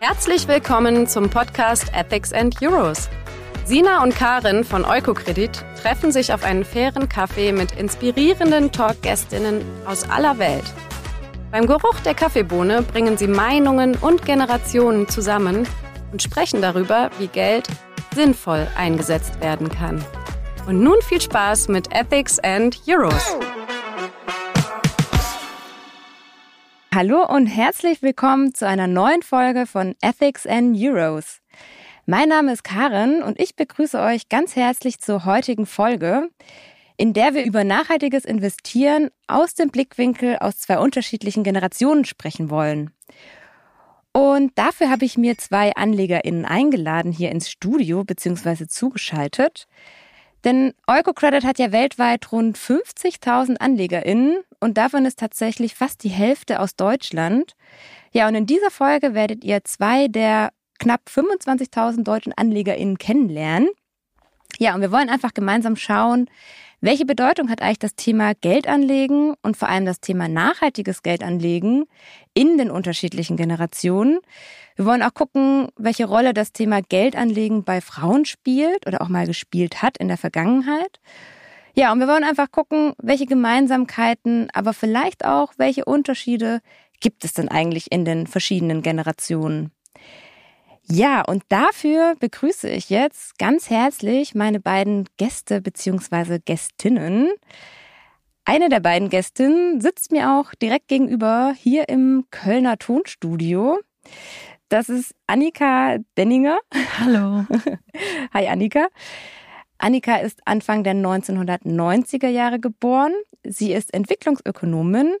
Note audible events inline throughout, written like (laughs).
Herzlich willkommen zum Podcast Ethics and Euros. Sina und Karin von Eukokredit treffen sich auf einen fairen Kaffee mit inspirierenden Talkgästinnen aus aller Welt. Beim Geruch der Kaffeebohne bringen sie Meinungen und Generationen zusammen und sprechen darüber, wie Geld sinnvoll eingesetzt werden kann. Und nun viel Spaß mit Ethics and Euros. Hallo und herzlich willkommen zu einer neuen Folge von Ethics and Euros. Mein Name ist Karen und ich begrüße euch ganz herzlich zur heutigen Folge, in der wir über nachhaltiges Investieren aus dem Blickwinkel aus zwei unterschiedlichen Generationen sprechen wollen. Und dafür habe ich mir zwei AnlegerInnen eingeladen hier ins Studio bzw. zugeschaltet. Denn EucoCredit hat ja weltweit rund 50.000 AnlegerInnen und davon ist tatsächlich fast die Hälfte aus Deutschland. Ja, und in dieser Folge werdet ihr zwei der knapp 25.000 deutschen AnlegerInnen kennenlernen. Ja, und wir wollen einfach gemeinsam schauen, welche Bedeutung hat eigentlich das Thema Geldanlegen und vor allem das Thema nachhaltiges Geldanlegen in den unterschiedlichen Generationen? Wir wollen auch gucken, welche Rolle das Thema Geldanlegen bei Frauen spielt oder auch mal gespielt hat in der Vergangenheit. Ja, und wir wollen einfach gucken, welche Gemeinsamkeiten, aber vielleicht auch welche Unterschiede gibt es denn eigentlich in den verschiedenen Generationen. Ja, und dafür begrüße ich jetzt ganz herzlich meine beiden Gäste bzw. Gästinnen. Eine der beiden Gästinnen sitzt mir auch direkt gegenüber hier im Kölner Tonstudio. Das ist Annika Denninger. Hallo. (laughs) Hi Annika. Annika ist Anfang der 1990er Jahre geboren. Sie ist Entwicklungsökonomin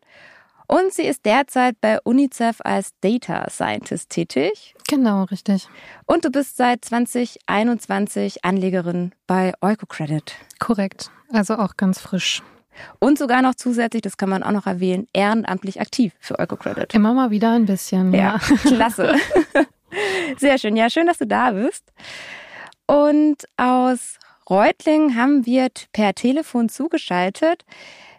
und sie ist derzeit bei UNICEF als Data Scientist tätig. Genau, richtig. Und du bist seit 2021 Anlegerin bei Eukocredit. Korrekt. Also auch ganz frisch. Und sogar noch zusätzlich, das kann man auch noch erwähnen, ehrenamtlich aktiv für Eukocredit. Immer mal wieder ein bisschen. Ja, ja. (laughs) klasse. (laughs) Sehr schön. Ja, schön, dass du da bist. Und aus Reutling haben wir per Telefon zugeschaltet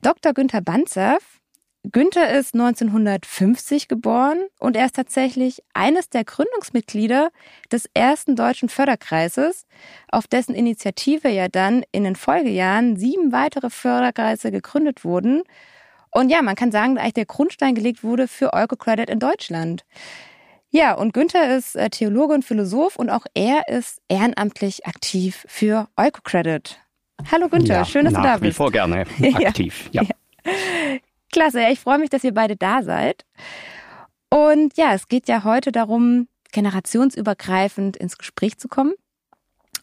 Dr. Günther Banzev. Günther ist 1950 geboren und er ist tatsächlich eines der Gründungsmitglieder des ersten deutschen Förderkreises, auf dessen Initiative ja dann in den Folgejahren sieben weitere Förderkreise gegründet wurden. Und ja, man kann sagen, dass eigentlich der Grundstein gelegt wurde für Eukocredit in Deutschland. Ja, und Günther ist äh, Theologe und Philosoph und auch er ist ehrenamtlich aktiv für Eukocredit. Hallo Günther, ja, schön, dass du da bist. Nach wie vor gerne (laughs) aktiv, ja. ja. Klasse, ich freue mich, dass ihr beide da seid. Und ja, es geht ja heute darum, generationsübergreifend ins Gespräch zu kommen.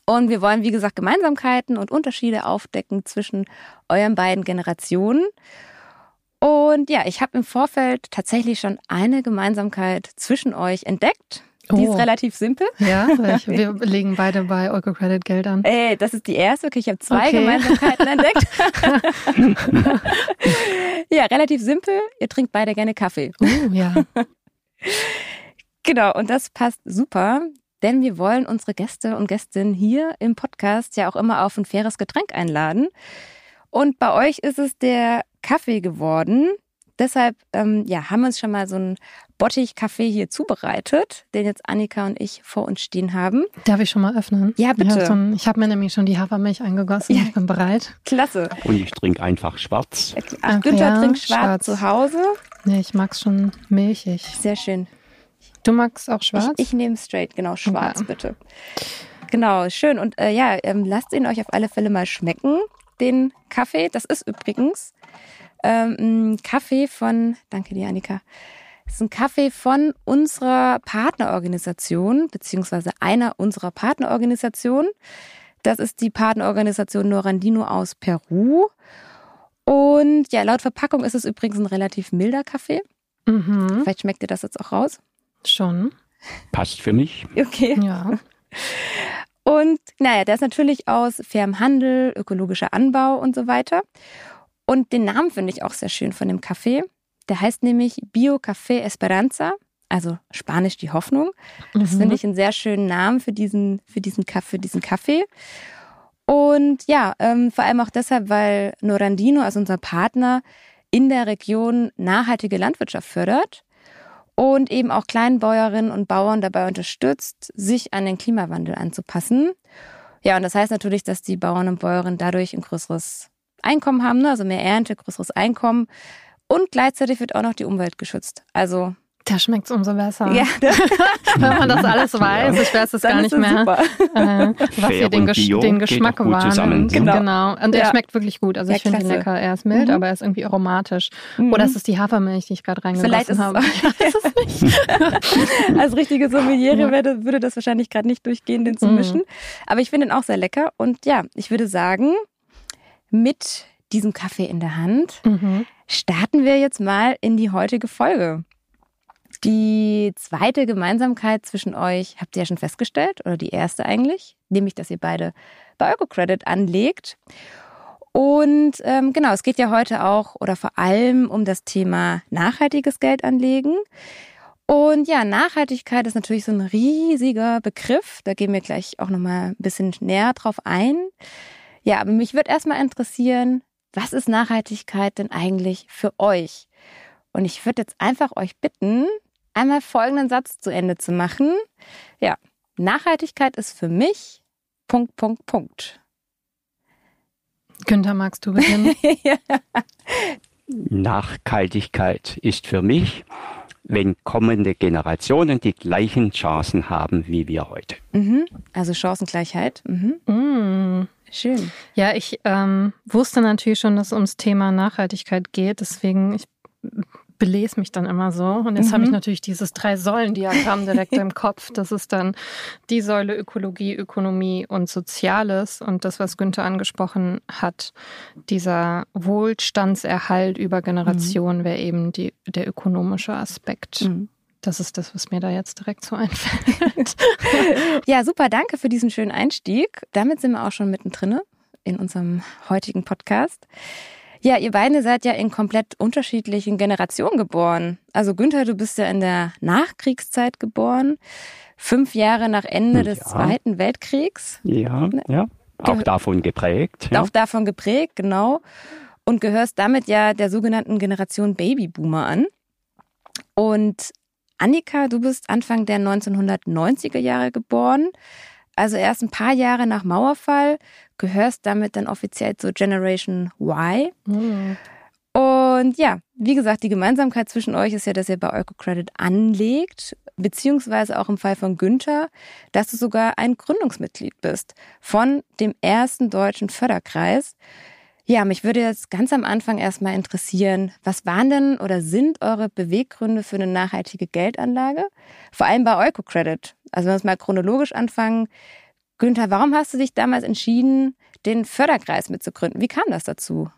Und wir wollen, wie gesagt, Gemeinsamkeiten und Unterschiede aufdecken zwischen euren beiden Generationen. Und ja, ich habe im Vorfeld tatsächlich schon eine Gemeinsamkeit zwischen euch entdeckt. Die oh. ist relativ simpel. Ja, (laughs) wir legen beide bei Eukocredit Geld an. Ey, das ist die erste. Okay, ich habe zwei okay. Gemeinsamkeiten (laughs) entdeckt. (laughs) ja, relativ simpel. Ihr trinkt beide gerne Kaffee. Uh, ja. genau, und das passt super, denn wir wollen unsere Gäste und Gästinnen hier im Podcast ja auch immer auf ein faires Getränk einladen. Und bei euch ist es der Kaffee geworden. Deshalb ähm, ja, haben wir uns schon mal so einen Bottich-Kaffee hier zubereitet, den jetzt Annika und ich vor uns stehen haben. Darf ich schon mal öffnen? Ja, bitte. Ich habe hab mir nämlich schon die Hafermilch eingegossen. Ja. Ich bin bereit. Klasse. Und ich trinke einfach schwarz. Ach, Ach Günther ja, trinkt schwarz, schwarz, zu Hause. Nee, ich mag's schon milchig. Sehr schön. Du magst auch schwarz? Ich, ich nehme straight, genau, schwarz ja. bitte. Genau, schön. Und äh, ja, ähm, lasst ihn euch auf alle Fälle mal schmecken, den Kaffee. Das ist übrigens ähm, Kaffee von, danke dir, Annika. Das ist ein Kaffee von unserer Partnerorganisation, beziehungsweise einer unserer Partnerorganisationen. Das ist die Partnerorganisation Norandino aus Peru. Und ja, laut Verpackung ist es übrigens ein relativ milder Kaffee. Mhm. Vielleicht schmeckt ihr das jetzt auch raus. Schon. Passt für mich. Okay. Ja. Und naja, der ist natürlich aus fairem Handel, ökologischer Anbau und so weiter. Und den Namen finde ich auch sehr schön von dem Kaffee. Der heißt nämlich Bio Café Esperanza, also Spanisch die Hoffnung. Das Mhm. finde ich einen sehr schönen Namen für diesen, für diesen, für diesen Kaffee. Und ja, ähm, vor allem auch deshalb, weil Norandino, also unser Partner, in der Region nachhaltige Landwirtschaft fördert und eben auch Kleinbäuerinnen und Bauern dabei unterstützt, sich an den Klimawandel anzupassen. Ja, und das heißt natürlich, dass die Bauern und Bäuerinnen dadurch ein größeres Einkommen haben, ne? also mehr Ernte, größeres Einkommen. Und gleichzeitig wird auch noch die Umwelt geschützt. Also, Da schmeckt es umso besser. ja, (laughs) Wenn man das alles weiß, ich weiß es dann gar ist nicht mehr, äh, was Fair hier den, Gesch den Geschmack zusammen. Genau. Genau. Und der Ja. schmeckt wirklich gut. Also Ja, ich finde ihn lecker. Er ist mild, Mhm. aber er ist irgendwie aromatisch. Mhm. Oder ist es die Hafermilch, die ich gerade Vielleicht ist reingegossen es habe? (laughs) Ich weiß es nicht. (laughs) Als richtige Sommeliere Ja. würde, würde das wahrscheinlich gerade nicht durchgehen, den zu Mhm. mischen. Aber ich finde ihn auch sehr lecker. Und ja, ich würde sagen, mit diesem Kaffee in der Hand Mhm. starten wir jetzt mal in die heutige Folge. Die zweite Gemeinsamkeit zwischen euch habt ihr ja schon festgestellt, oder die erste eigentlich, nämlich, dass ihr beide bei EuroCredit anlegt. Und ähm, genau, es geht ja heute auch oder vor allem um das Thema nachhaltiges Geld anlegen. Und ja, Nachhaltigkeit ist natürlich so ein riesiger Begriff. Da gehen wir gleich auch nochmal ein bisschen näher drauf ein. Ja, aber mich würde erstmal interessieren, was ist Nachhaltigkeit denn eigentlich für euch? Und ich würde jetzt einfach euch bitten, einmal folgenden Satz zu Ende zu machen. Ja, Nachhaltigkeit ist für mich Punkt, Punkt, Punkt. Günther, magst du beginnen? (laughs) Nachhaltigkeit ist für mich, wenn kommende Generationen die gleichen Chancen haben wie wir heute. mhm. Also Chancengleichheit. Mhm. mm. Schön. Ja, ich ähm, wusste natürlich schon, dass es ums Thema Nachhaltigkeit geht. Deswegen, ich belese mich dann immer so. Und jetzt Mhm. habe ich natürlich dieses Drei-Säulen-Diagramm direkt im (laughs) Kopf. Das ist dann die Säule Ökologie, Ökonomie und Soziales. Und das, was Günther angesprochen hat, dieser Wohlstandserhalt über Generationen wäre eben die, der ökonomische Aspekt. Mhm. Das ist das, was mir da jetzt direkt so (laughs) einfällt. Ja, super, danke für diesen schönen Einstieg. Damit sind wir auch schon mittendrin in unserem heutigen Podcast. Ja, ihr beide seid ja in komplett unterschiedlichen Generationen geboren. Also Günther, du bist ja in der Nachkriegszeit geboren, fünf Jahre nach Ende des Ja. Zweiten Weltkriegs, Ja, ja. Auch davon geprägt. Ja. auch davon geprägt, genau, und gehörst damit ja der sogenannten Generation Babyboomer an. Und Annika, du bist Anfang der 1990er Jahre geboren, also erst ein paar Jahre nach Mauerfall, gehörst damit dann offiziell zur Generation Y. Mm. Und ja, wie gesagt, die Gemeinsamkeit zwischen euch ist ja, dass ihr bei EucoCredit anlegt, beziehungsweise auch im Fall von Günther, dass du sogar ein Gründungsmitglied bist von dem ersten deutschen Förderkreis. Ja, mich würde jetzt ganz am Anfang erstmal interessieren, was waren denn oder sind eure Beweggründe für eine nachhaltige Geldanlage? Vor allem bei EucoCredit. Also wenn wir es mal chronologisch anfangen. Günther, warum hast du dich damals entschieden, den Förderkreis mitzugründen? Wie kam das dazu?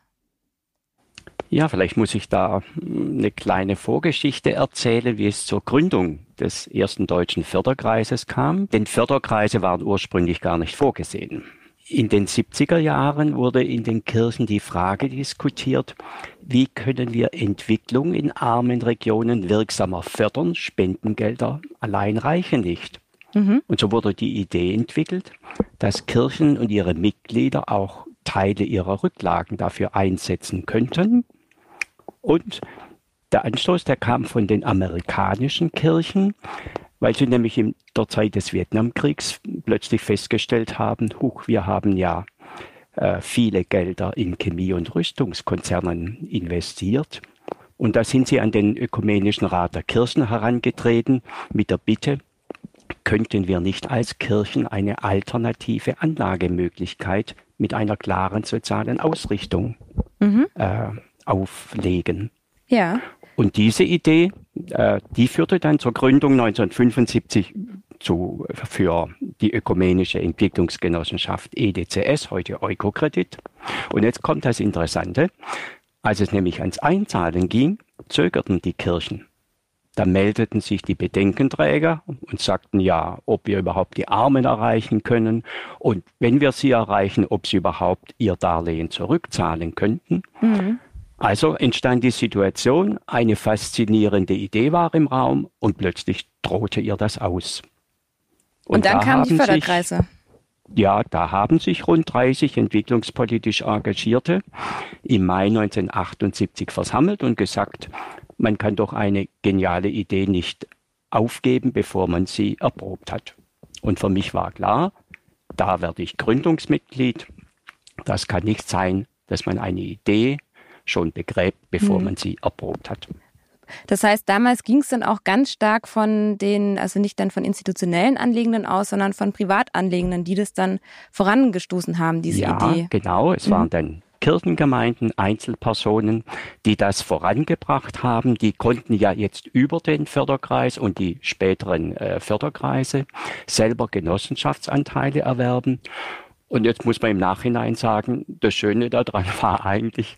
Ja, vielleicht muss ich da hm, eine kleine Vorgeschichte erzählen, wie es zur Gründung des ersten deutschen Förderkreises kam. Denn Förderkreise waren ursprünglich gar nicht vorgesehen. In den 70er Jahren wurde in den Kirchen die Frage diskutiert, wie können wir Entwicklung in armen Regionen wirksamer fördern? Spendengelder allein reichen nicht. Mhm. Und so wurde die Idee entwickelt, dass Kirchen und ihre Mitglieder auch Teile ihrer Rücklagen dafür einsetzen könnten. Und der Anstoß, der kam von den amerikanischen Kirchen, weil sie nämlich in der Zeit des Vietnamkriegs plötzlich festgestellt haben, huch, wir haben ja äh, viele Gelder in Chemie- und Rüstungskonzernen investiert. Und da sind sie an den Ökumenischen Rat der Kirchen herangetreten mit der Bitte, könnten wir nicht als Kirchen eine alternative Anlagemöglichkeit mit einer klaren sozialen Ausrichtung Mhm. äh, auflegen. Ja. Und diese Idee, äh, die führte dann zur Gründung 1975 zu, für die Ökumenische Entwicklungsgenossenschaft EDCS, heute Eukokredit. Und jetzt kommt das Interessante. Als es nämlich ans Einzahlen ging, zögerten die Kirchen. Da meldeten sich die Bedenkenträger und sagten ja, ob wir überhaupt die Armen erreichen können und wenn wir sie erreichen, ob sie überhaupt ihr Darlehen zurückzahlen könnten. Mhm. Also entstand die Situation, eine faszinierende Idee war im Raum und plötzlich drohte ihr das aus. Und, und dann da kamen die Förderkreise. Sich, ja, da haben sich rund 30 entwicklungspolitisch Engagierte im Mai 1978 versammelt und gesagt, man kann doch eine geniale Idee nicht aufgeben, bevor man sie erprobt hat. Und für mich war klar, da werde ich Gründungsmitglied. Das kann nicht sein, dass man eine Idee schon begräbt, bevor mhm. man sie erprobt hat. Das heißt, damals ging es dann auch ganz stark von den, also nicht dann von institutionellen Anlegenden aus, sondern von Privatanlegenden, die das dann vorangestoßen haben, diese ja, Idee. Genau, es mhm. waren dann Kirchengemeinden, Einzelpersonen, die das vorangebracht haben. Die konnten ja jetzt über den Förderkreis und die späteren äh, Förderkreise selber Genossenschaftsanteile erwerben. Und jetzt muss man im Nachhinein sagen, das Schöne daran (laughs) war eigentlich,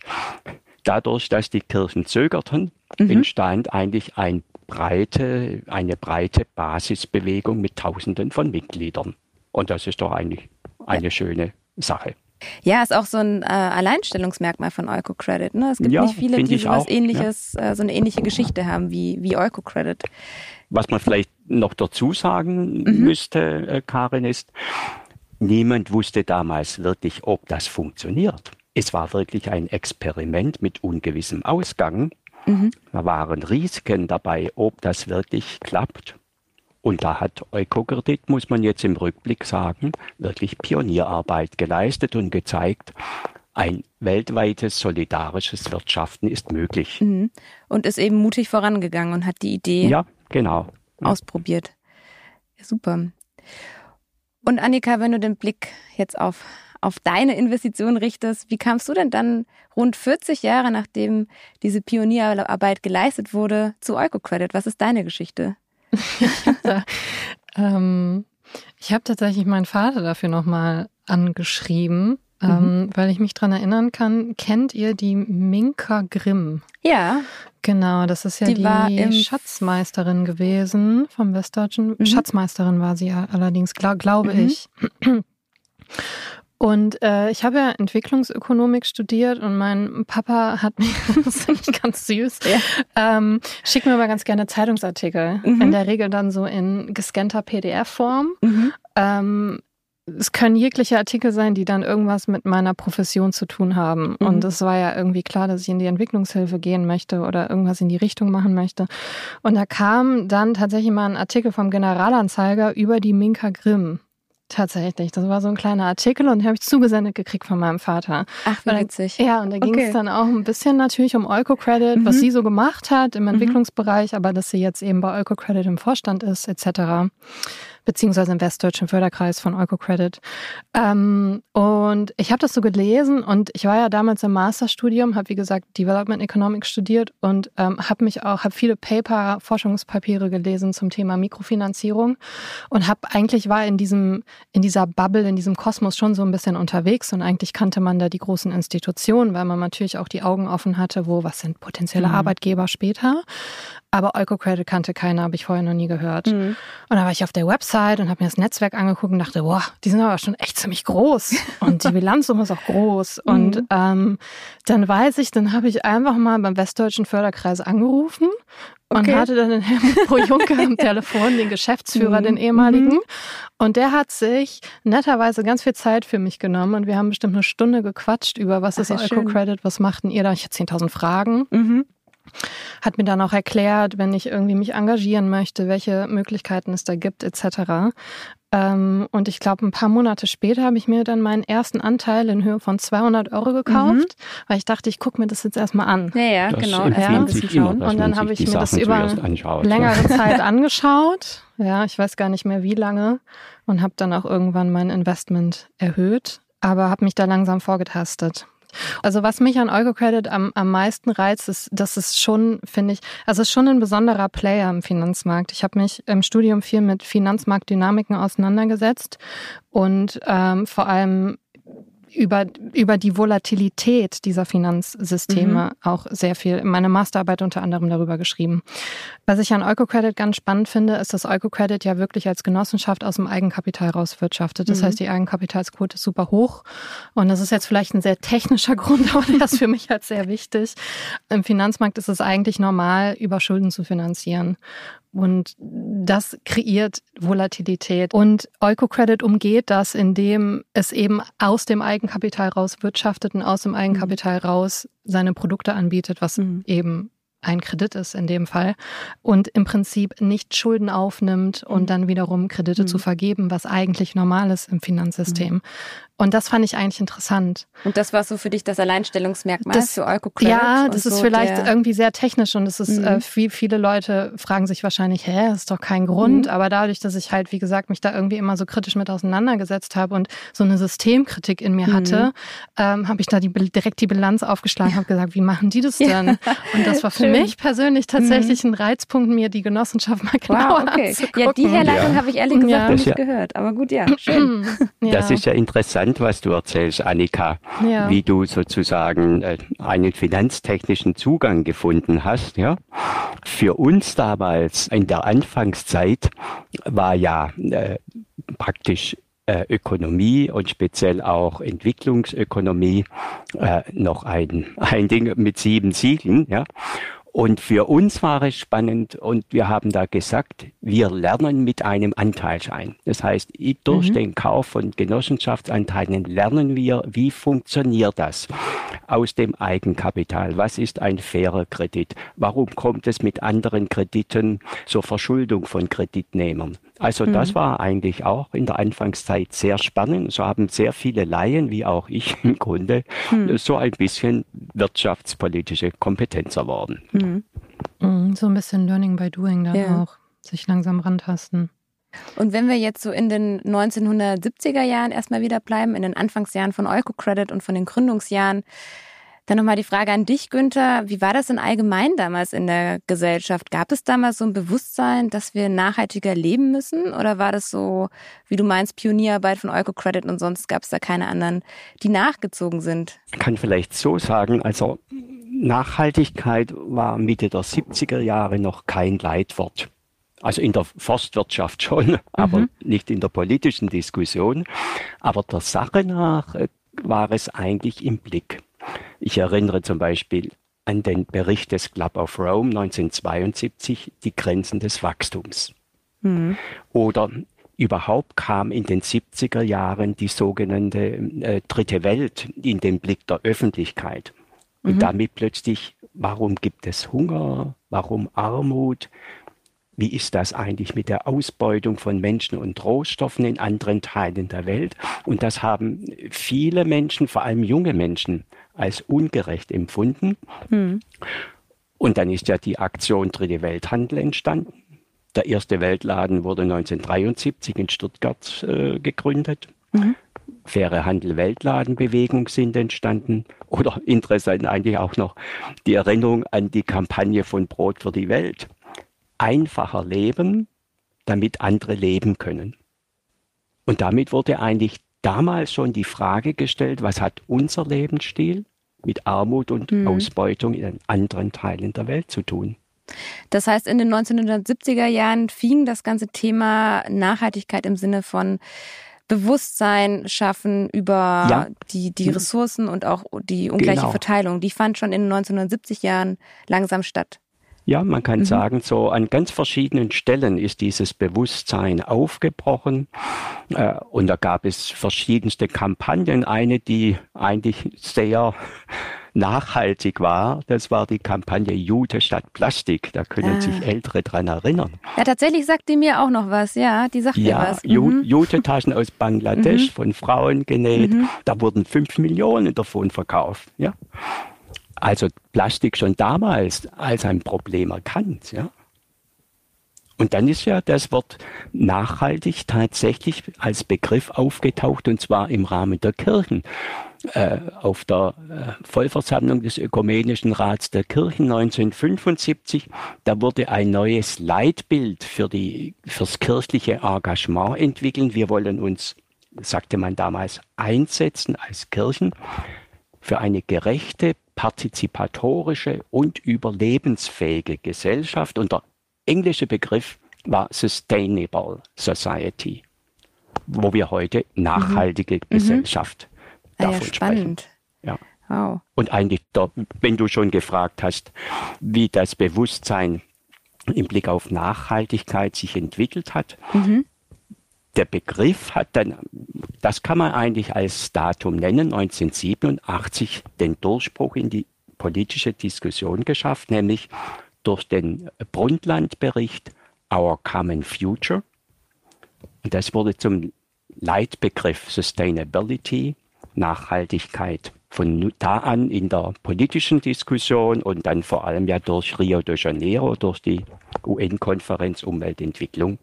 dadurch, dass die Kirchen zögerten, mhm. entstand eigentlich ein breite, eine breite Basisbewegung mit Tausenden von Mitgliedern. Und das ist doch eigentlich eine schöne Sache. Ja, ist auch so ein äh, Alleinstellungsmerkmal von Eukocredit. Ne? Es gibt ja, nicht viele, die sowas ähnliches, ja. äh, so eine ähnliche Geschichte haben wie, wie Eukocredit. Was man vielleicht noch dazu sagen mhm. müsste, äh, Karin, ist, niemand wusste damals wirklich, ob das funktioniert. Es war wirklich ein Experiment mit ungewissem Ausgang. Mhm. Da waren Risiken dabei, ob das wirklich klappt. Und da hat Eukokredit, muss man jetzt im Rückblick sagen, wirklich Pionierarbeit geleistet und gezeigt, ein weltweites solidarisches Wirtschaften ist möglich. Mhm. Und ist eben mutig vorangegangen und hat die Idee ja, genau. ausprobiert. Ja, super. Und Annika, wenn du den Blick jetzt auf, auf deine Investition richtest, wie kamst du denn dann rund 40 Jahre nachdem diese Pionierarbeit geleistet wurde zu Eukocredit? Was ist deine Geschichte? (laughs) ich habe ähm, hab tatsächlich meinen Vater dafür nochmal angeschrieben, mhm. ähm, weil ich mich dran erinnern kann. Kennt ihr die Minka Grimm? Ja. Genau, das ist ja die, die Schatzmeisterin gewesen vom Westdeutschen. Mhm. Schatzmeisterin war sie allerdings, glaub, glaube mhm. ich. Und äh, ich habe ja Entwicklungsökonomik studiert und mein Papa hat mir, (laughs) das finde ich ganz süß, ja. ähm, schickt mir aber ganz gerne Zeitungsartikel. Mhm. In der Regel dann so in gescannter PDF-Form. Mhm. Ähm, es können jegliche Artikel sein, die dann irgendwas mit meiner Profession zu tun haben. Mhm. Und es war ja irgendwie klar, dass ich in die Entwicklungshilfe gehen möchte oder irgendwas in die Richtung machen möchte. Und da kam dann tatsächlich mal ein Artikel vom Generalanzeiger über die Minka Grimm. Tatsächlich, das war so ein kleiner Artikel und den habe ich zugesendet gekriegt von meinem Vater. Ach, wie witzig. Ja, und da ging es dann auch ein bisschen natürlich um Eukocredit, mhm. was sie so gemacht hat im mhm. Entwicklungsbereich, aber dass sie jetzt eben bei Eukocredit im Vorstand ist, etc beziehungsweise im Westdeutschen Förderkreis von Eukocredit. Ähm, und ich habe das so gelesen und ich war ja damals im Masterstudium, habe wie gesagt Development Economics studiert und ähm, habe mich auch, habe viele Paper, Forschungspapiere gelesen zum Thema Mikrofinanzierung und habe eigentlich war in diesem, in dieser Bubble, in diesem Kosmos schon so ein bisschen unterwegs und eigentlich kannte man da die großen Institutionen, weil man natürlich auch die Augen offen hatte, wo, was sind potenzielle mhm. Arbeitgeber später. Aber Eukocredit kannte keiner, habe ich vorher noch nie gehört. Mhm. Und da war ich auf der Website und habe mir das Netzwerk angeguckt und dachte, boah, die sind aber schon echt ziemlich groß. (laughs) Und die Bilanzsumme ist auch groß. Mhm. Und ähm, dann weiß ich, dann habe ich einfach mal beim Westdeutschen Förderkreis angerufen und hatte dann den Helmut (laughs) Pro Juncker am Telefon, den Geschäftsführer, mhm. den ehemaligen. Mhm. Und der hat sich netterweise ganz viel Zeit für mich genommen und wir haben bestimmt eine Stunde gequatscht über, was Ach, ist Eco-Credit, was machten ihr da? Ich hatte 10.000 Fragen. Mhm hat mir dann auch erklärt, wenn ich irgendwie mich engagieren möchte, welche Möglichkeiten es da gibt, etc. Ähm, und ich glaube, ein paar Monate später habe ich mir dann meinen ersten Anteil in Höhe von 200 Euro gekauft, mhm. weil ich dachte, ich gucke mir das jetzt erstmal an. Ja, ja, das genau. Ja, ein bisschen schauen. und dann habe ich mir das über längere (laughs) Zeit angeschaut. Ja, ich weiß gar nicht mehr wie lange und habe dann auch irgendwann mein Investment erhöht, aber habe mich da langsam vorgetastet. Also was mich an Eukocredit am, am meisten reizt, ist, dass es schon, finde ich, also es ist schon ein besonderer Player im Finanzmarkt. Ich habe mich im Studium viel mit Finanzmarktdynamiken auseinandergesetzt und ähm, vor allem über, über die Volatilität dieser Finanzsysteme mhm. auch sehr viel, meine Masterarbeit unter anderem darüber geschrieben. Was ich an Eukocredit ganz spannend finde, ist, dass Eukocredit ja wirklich als Genossenschaft aus dem Eigenkapital rauswirtschaftet. Das mhm. heißt, die Eigenkapitalsquote ist super hoch. Und das ist jetzt vielleicht ein sehr technischer (laughs) Grund, aber der ist für mich halt sehr wichtig. Im Finanzmarkt ist es eigentlich normal, über Schulden zu finanzieren. Und das kreiert Volatilität. Und Eukocredit umgeht das, indem es eben aus dem Eigenkapital raus wirtschaftet und aus dem Eigenkapital raus seine Produkte anbietet, was mhm. eben ein Kredit ist in dem Fall und im Prinzip nicht Schulden aufnimmt und mhm. dann wiederum Kredite mhm. zu vergeben, was eigentlich normal ist im Finanzsystem. Mhm. Und das fand ich eigentlich interessant. Und das war so für dich das Alleinstellungsmerkmal das, für Eukocredit? Ja, das ist so vielleicht irgendwie sehr technisch und es ist, mhm. äh, viel, viele Leute fragen sich wahrscheinlich, hä, das ist doch kein Grund. Mhm. Aber dadurch, dass ich halt, wie gesagt, mich da irgendwie immer so kritisch mit auseinandergesetzt habe und so eine Systemkritik in mir mhm. hatte, ähm, habe ich da die, direkt die Bilanz aufgeschlagen, ja. habe gesagt, wie machen die das denn? Ja. Und das war für Schön. mich persönlich tatsächlich mhm. ein Reizpunkt, mir die Genossenschaft mal genauer wow, okay. anzugucken. Ja, die Herleitung ja. habe ich ehrlich gesagt ja. nicht gehört. Aber gut, ja, schön. (laughs) Das ist ja interessant interessant, was du erzählst, Annika, ja. wie du sozusagen äh, einen finanztechnischen Zugang gefunden hast. Ja? Für uns damals in der Anfangszeit war ja äh, praktisch äh, Ökonomie und speziell auch Entwicklungsökonomie äh, noch ein, ein Ding mit sieben Siegeln. Ja? Und für uns war es spannend und wir haben da gesagt, wir lernen mit einem Anteilschein. Das heißt, durch mhm. den Kauf von Genossenschaftsanteilen lernen wir, wie funktioniert das aus dem Eigenkapital? Was ist ein fairer Kredit? Warum kommt es mit anderen Krediten zur Verschuldung von Kreditnehmern? Also mhm. das war eigentlich auch in der Anfangszeit sehr spannend. So haben sehr viele Laien, wie auch ich (laughs) im Grunde, mhm. so ein bisschen wirtschaftspolitische Kompetenz erworben. Mhm. mhm. So ein bisschen Learning by Doing dann ja. auch, sich langsam rantasten. Und wenn wir jetzt so in den 1970er Jahren erstmal wieder bleiben, in den Anfangsjahren von Eukocredit und von den Gründungsjahren, dann nochmal die Frage an dich, Günther. Wie war das denn allgemein damals in der Gesellschaft? Gab es damals so ein Bewusstsein, dass wir nachhaltiger leben müssen? Oder war das so, wie du meinst, Pionierarbeit von Eukocredit und sonst gab es da keine anderen, die nachgezogen sind? Ich kann vielleicht so sagen, also Nachhaltigkeit war Mitte der 70er Jahre noch kein Leitwort. Also in der Forstwirtschaft schon, (laughs) aber mhm. nicht in der politischen Diskussion. Aber der Sache nach äh, war es eigentlich im Blick. Ich erinnere zum Beispiel an den Bericht des Club of Rome 1972, die Grenzen des Wachstums. Mhm. Oder überhaupt kam in den 70er Jahren die sogenannte äh, Dritte Welt in den Blick der Öffentlichkeit. Und mhm. damit plötzlich, warum gibt es Hunger? Warum Armut? Wie ist das eigentlich mit der Ausbeutung von Menschen und Rohstoffen in anderen Teilen der Welt? Und das haben viele Menschen, vor allem junge Menschen, als ungerecht empfunden. Mhm. Und dann ist ja die Aktion Dritte Welthandel entstanden. Der erste Weltladen wurde 1973 in Stuttgart äh, gegründet. Mhm. Faire Handel Weltladenbewegung sind entstanden. Oder interessant eigentlich auch noch die Erinnerung an die Kampagne von Brot für die Welt. Einfacher leben, damit andere leben können. Und damit wurde eigentlich damals schon die Frage gestellt, was hat unser Lebensstil mit Armut und mhm. Ausbeutung in anderen Teilen der Welt zu tun? Das heißt, in den 1970er Jahren fing das ganze Thema Nachhaltigkeit im Sinne von Bewusstsein schaffen über ja. die, die mhm. Ressourcen und auch die ungleiche genau. Verteilung. Die fand schon in den 1970 Jahren langsam statt. Ja, man kann mhm. sagen, so an ganz verschiedenen Stellen ist dieses Bewusstsein aufgebrochen. Äh, und da gab es verschiedenste Kampagnen. Eine, die eigentlich sehr nachhaltig war, das war die Kampagne Jute statt Plastik. Da können ah. sich Ältere dran erinnern. Ja, tatsächlich sagt die mir auch noch was. Ja, die sagt ja, mir was. Mhm. Jute-Taschen aus Bangladesch mhm. von Frauen genäht. Mhm. Da wurden fünf Millionen davon verkauft. Ja also Plastik schon damals als ein Problem erkannt. Ja? Und dann ist ja das Wort nachhaltig tatsächlich als Begriff aufgetaucht und zwar im Rahmen der Kirchen. Äh, auf der äh, Vollversammlung des Ökumenischen Rats der Kirchen 1975, da wurde ein neues Leitbild für die, fürs kirchliche Engagement entwickelt. Wir wollen uns sagte man damals, einsetzen als Kirchen für eine gerechte, partizipatorische und überlebensfähige Gesellschaft. Und der englische Begriff war Sustainable Society, wo wir heute nachhaltige mhm. Gesellschaft mhm. davon ah ja, spannend. sprechen. Ja. Wow. Und eigentlich, wenn du schon gefragt hast, wie das Bewusstsein im Blick auf Nachhaltigkeit sich entwickelt hat, mhm. Der Begriff hat dann, das kann man eigentlich als Datum nennen, 1987 den Durchbruch in die politische Diskussion geschafft, nämlich durch den Brundtland-Bericht Our Common Future. Und das wurde zum Leitbegriff Sustainability, Nachhaltigkeit von da an in der politischen Diskussion und dann vor allem ja durch Rio de Janeiro, durch die UN-Konferenz Umweltentwicklung,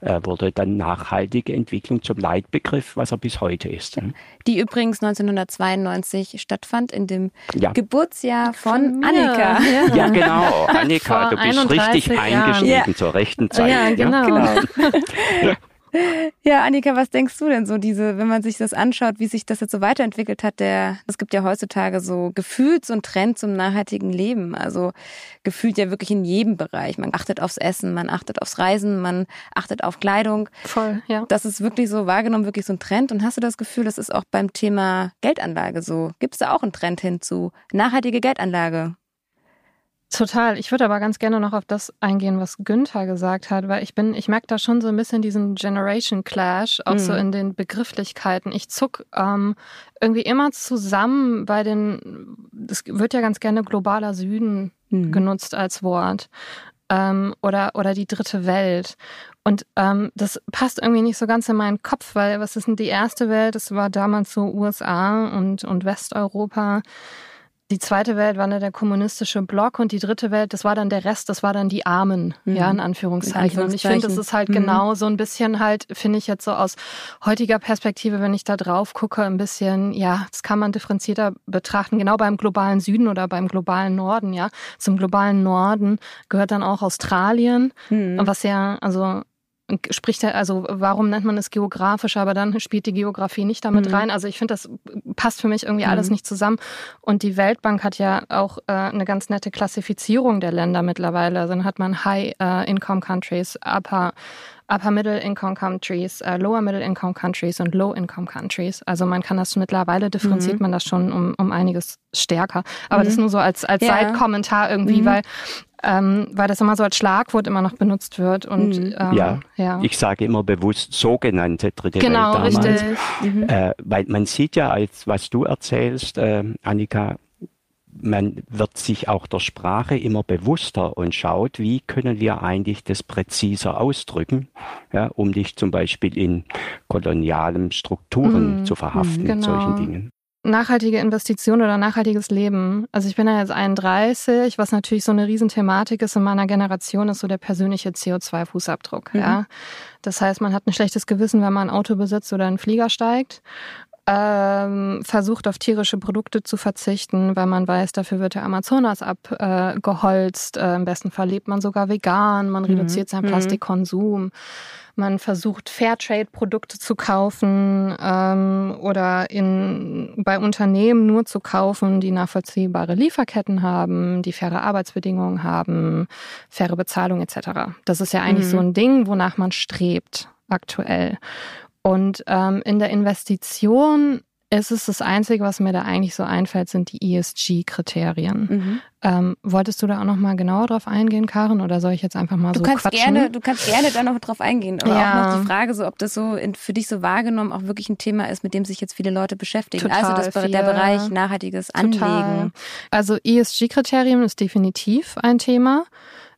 äh, wurde dann nachhaltige Entwicklung zum Leitbegriff, was er bis heute ist. Hm? Die übrigens 1992 stattfand in dem ja. Geburtsjahr von, von Annika. Ja. ja, genau. (laughs) Annika, Vor du bist richtig eingestiegen zur rechten Zeit. Ja, genau. genau. (laughs) Ja, Annika, was denkst du denn so, diese, wenn man sich das anschaut, wie sich das jetzt so weiterentwickelt hat, der, es gibt ja heutzutage so gefühlt so einen Trend zum nachhaltigen Leben. Also gefühlt ja wirklich in jedem Bereich. Man achtet aufs Essen, man achtet aufs Reisen, man achtet auf Kleidung. Voll, ja. Das ist wirklich so wahrgenommen, wirklich so ein Trend. Und hast du das Gefühl, das ist auch beim Thema Geldanlage so? Gibt es da auch einen Trend hin zu nachhaltige Geldanlage? Total. Ich würde aber ganz gerne noch auf das eingehen, was Günther gesagt hat, weil ich bin, ich merke da schon so ein bisschen diesen Generation Clash, auch mhm. so in den Begrifflichkeiten. Ich zuck ähm, irgendwie immer zusammen bei den, das wird ja ganz gerne globaler Süden mhm. genutzt als Wort. Ähm, oder, oder die dritte Welt. Und ähm, das passt irgendwie nicht so ganz in meinen Kopf, weil was ist denn die erste Welt? Das war damals so USA und, und Westeuropa. Die zweite Welt war dann der kommunistische Block und die dritte Welt, das war dann der Rest, das war dann die Armen, mhm. ja, in Anführungszeichen. Und ich finde, das ist halt mhm. genau so ein bisschen halt, finde ich jetzt so aus heutiger Perspektive, wenn ich da drauf gucke, ein bisschen, ja, das kann man differenzierter betrachten, genau beim globalen Süden oder beim globalen Norden, ja. Zum globalen Norden gehört dann auch Australien, mhm. was ja, also spricht er, also warum nennt man es geografisch, aber dann spielt die Geografie nicht damit mhm. rein. Also ich finde, das passt für mich irgendwie mhm. alles nicht zusammen. Und die Weltbank hat ja auch äh, eine ganz nette Klassifizierung der Länder mittlerweile. Also dann hat man High äh, Income Countries, Upper Upper Middle Income Countries, äh, Lower Middle Income Countries und Low Income Countries. Also man kann das mittlerweile differenziert mhm. man das schon um, um einiges stärker. Aber das mhm. nur so als, als ja. Seitkommentar irgendwie, mhm. weil ähm, weil das immer so als Schlagwort immer noch benutzt wird. Und, mhm. ähm, ja, ja, ich sage immer bewusst sogenannte dritte genau, Welt damals. Richtig. Mhm. Äh, weil man sieht ja, als was du erzählst, äh, Annika, man wird sich auch der Sprache immer bewusster und schaut, wie können wir eigentlich das präziser ausdrücken, ja, um nicht zum Beispiel in kolonialen Strukturen mm, zu verhaften genau. mit solchen Dingen nachhaltige Investition oder nachhaltiges Leben. Also ich bin ja jetzt 31, was natürlich so eine Riesenthematik ist in meiner Generation, ist so der persönliche CO2-Fußabdruck. Mhm. Ja, das heißt, man hat ein schlechtes Gewissen, wenn man ein Auto besitzt oder einen Flieger steigt. Ähm, versucht auf tierische Produkte zu verzichten, weil man weiß, dafür wird der Amazonas abgeholzt. Äh, äh, Im besten Fall lebt man sogar vegan, man mhm. reduziert seinen mhm. Plastikkonsum. Man versucht Fairtrade-Produkte zu kaufen ähm, oder in, bei Unternehmen nur zu kaufen, die nachvollziehbare Lieferketten haben, die faire Arbeitsbedingungen haben, faire Bezahlung etc. Das ist ja eigentlich mhm. so ein Ding, wonach man strebt aktuell. Und ähm, in der Investition es ist das Einzige, was mir da eigentlich so einfällt, sind die ESG-Kriterien. Mhm. Ähm, wolltest du da auch noch mal genauer drauf eingehen, Karin, oder soll ich jetzt einfach mal du so kannst quatschen? Gerne, du kannst gerne da noch drauf eingehen. Aber ja. auch noch die Frage, so, ob das so in, für dich so wahrgenommen auch wirklich ein Thema ist, mit dem sich jetzt viele Leute beschäftigen. Total also das, der Bereich nachhaltiges Anlegen. Also ESG-Kriterien ist definitiv ein Thema.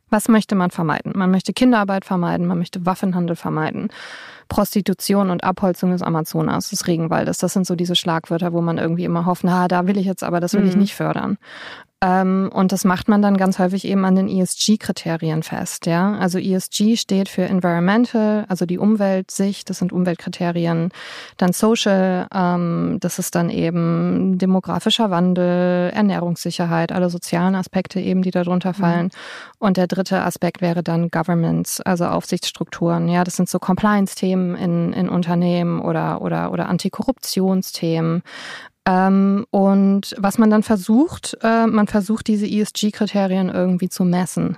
Was möchte man vermeiden? Man möchte Kinderarbeit vermeiden, man möchte Waffenhandel vermeiden. Prostitution und Abholzung des Amazonas, des Regenwaldes. Das sind so diese Schlagwörter, wo man irgendwie immer hofft, na, da will ich jetzt aber, das will mhm. ich nicht fördern. Ähm, und das macht man dann ganz häufig eben an den ESG-Kriterien fest. Ja? Also ESG steht für Environmental, also die Umweltsicht, das sind Umweltkriterien. Dann Social, ähm, das ist dann eben demografischer Wandel, Ernährungssicherheit, alle sozialen Aspekte eben, die darunter mhm. fallen. Mhm. Und der dritte Aspekt wäre dann Governments, also Aufsichtsstrukturen. Ja, das sind so Compliance-Themen Themen in, in Unternehmen oder, oder, oder Antikorruptionsthemen. Ähm, und was man dann versucht, äh, man versucht diese ESG-Kriterien irgendwie zu messen.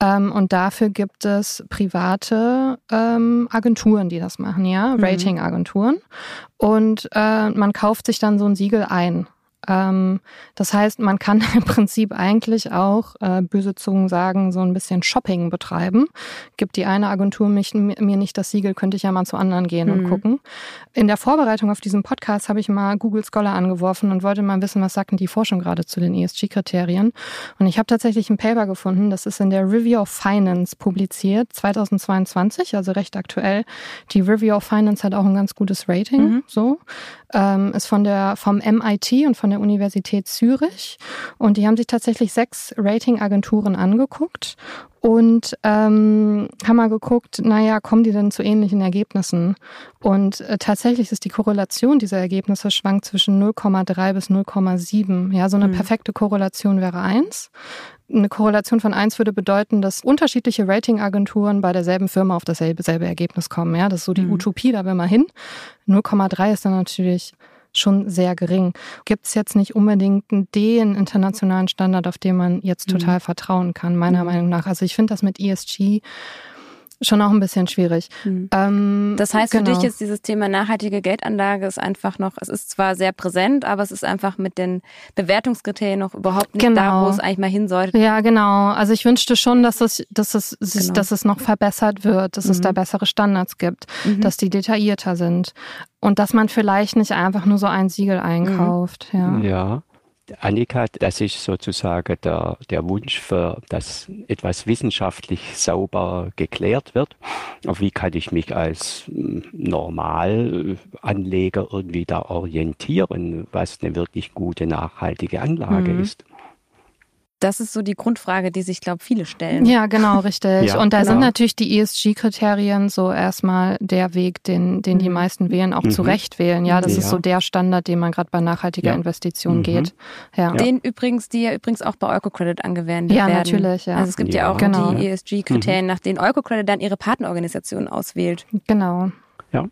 Ähm, und dafür gibt es private ähm, Agenturen, die das machen, ja, mhm. Rating-Agenturen. Und äh, man kauft sich dann so ein Siegel ein. Ähm, das heißt, man kann (laughs) im Prinzip eigentlich auch, äh, böse Zungen sagen, so ein bisschen Shopping betreiben. Gibt die eine Agentur mich, mir nicht das Siegel, könnte ich ja mal zu anderen gehen mhm. und gucken. In der Vorbereitung auf diesen Podcast habe ich mal Google Scholar angeworfen und wollte mal wissen, was sagt denn die Forschung gerade zu den ESG-Kriterien. Und ich habe tatsächlich ein Paper gefunden, das ist in der Review of Finance publiziert, 2022, also recht aktuell. Die Review of Finance hat auch ein ganz gutes Rating, mhm. so. Ähm, ist von der, vom MIT und von der Universität Zürich. Und die haben sich tatsächlich sechs Ratingagenturen angeguckt und ähm, haben mal geguckt, naja, kommen die denn zu ähnlichen Ergebnissen? Und äh, tatsächlich ist die Korrelation dieser Ergebnisse schwankt zwischen 0,3 bis 0,7. Ja, so eine mhm. perfekte Korrelation wäre eins. Eine Korrelation von eins würde bedeuten, dass unterschiedliche Ratingagenturen bei derselben Firma auf dasselbe selbe Ergebnis kommen. Ja, das ist so die mhm. Utopie, da will man hin. 0,3 ist dann natürlich schon sehr gering. Gibt es jetzt nicht unbedingt den internationalen Standard, auf den man jetzt mhm. total mhm. vertrauen kann, meiner mhm. Meinung nach. Also ich finde das mit ESG schon auch ein bisschen schwierig. Mhm. Ähm, das heißt, genau. für dich ist dieses Thema nachhaltige Geldanlage ist einfach noch, es ist zwar sehr präsent, aber es ist einfach mit den Bewertungskriterien noch überhaupt nicht genau. da, wo es eigentlich mal hin sollte. Ja, genau. Also ich wünschte schon, dass es, dass es, genau. dass es noch verbessert wird, dass mhm. es da bessere Standards gibt, mhm. dass die detaillierter sind und dass man vielleicht nicht einfach nur so ein Siegel einkauft. Ja. ja. Annika, das ist sozusagen der, der Wunsch für, dass etwas wissenschaftlich sauber geklärt wird. Wie kann ich mich als hm, Normalanleger irgendwie da orientieren, was eine wirklich gute, nachhaltige Anlage mhm. ist? Das ist so die Grundfrage, die sich, glaube viele stellen. Ja, genau, richtig. Ja, und da genau. sind natürlich die ESG-Kriterien so erstmal der Weg, den, den die mhm. meisten wählen, auch mhm. zu Recht wählen. Ja, das ja. ist so der Standard, den man gerade bei nachhaltiger ja. Investition mhm. geht. Ja. Den übrigens, die ja übrigens auch bei Eukocredit angewendet ja, werden. Ja, natürlich. Ja. Also es gibt ja, auch genau. die ESG-Kriterien, mhm. nach denen Eukocredit dann ihre Partnerorganisationen auswählt. Genau. Ja.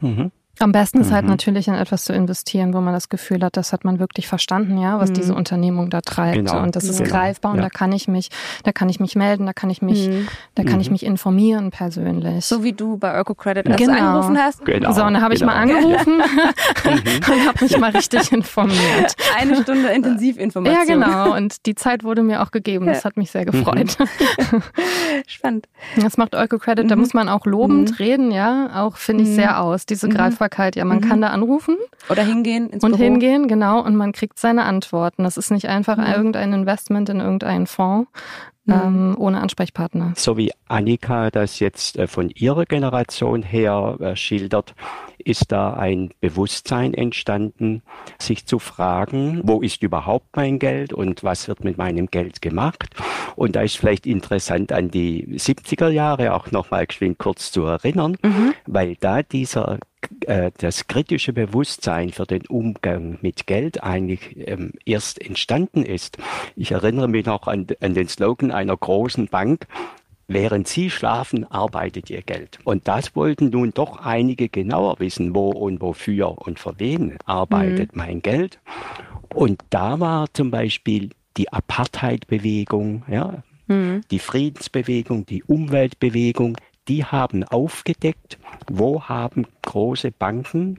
Mhm. Am besten ist halt mhm. natürlich in etwas zu investieren, wo man das Gefühl hat, das hat man wirklich verstanden, ja, was mhm. diese Unternehmung da treibt. Genau. Und das ist genau. greifbar und ja. da kann ich mich, da kann ich mich melden, da kann ich mich, mhm. da kann ich mhm. mich informieren persönlich. So wie du bei Öko-Credit, als genau. angerufen hast. Genau. So, und da habe ich mal genau. angerufen (laughs) und habe mich mal richtig informiert. Eine Stunde Intensivinformation. Ja, genau. Und die Zeit wurde mir auch gegeben. Das hat mich sehr gefreut. (laughs) Spannend. Das macht Öko-Credit, da mhm. muss man auch lobend mhm. reden, ja, auch finde ich sehr aus. Diese Greifbarkeit Erreichbarkeit. Ja, man mhm. kann da anrufen. Oder hingehen ins Und Büro. hingehen, genau. Und man kriegt seine Antworten. Das ist nicht einfach mhm. irgendein Investment in irgendeinen Fonds, mhm. ähm, ohne Ansprechpartner. So wie Annika das jetzt äh, von ihrer Generation her äh, schildert, ist da ein Bewusstsein entstanden, sich zu fragen, wo ist überhaupt mein Geld und was wird mit meinem Geld gemacht? Und da ist vielleicht interessant an die 70er Jahre auch nochmal geschwind kurz zu erinnern, mhm. weil da dieser äh, das kritische Bewusstsein für den Umgang mit Geld eigentlich ähm, erst entstanden ist. Ich erinnere mich noch an, an den Slogan einer großen Bank, Während Sie schlafen, arbeitet Ihr Geld. Und das wollten nun doch einige genauer wissen, wo und wofür und für wen arbeitet mhm. mein Geld. Und da war zum Beispiel die Apartheid-Bewegung, ja, mhm. die Friedensbewegung, die Umweltbewegung, die haben aufgedeckt, wo haben große Banken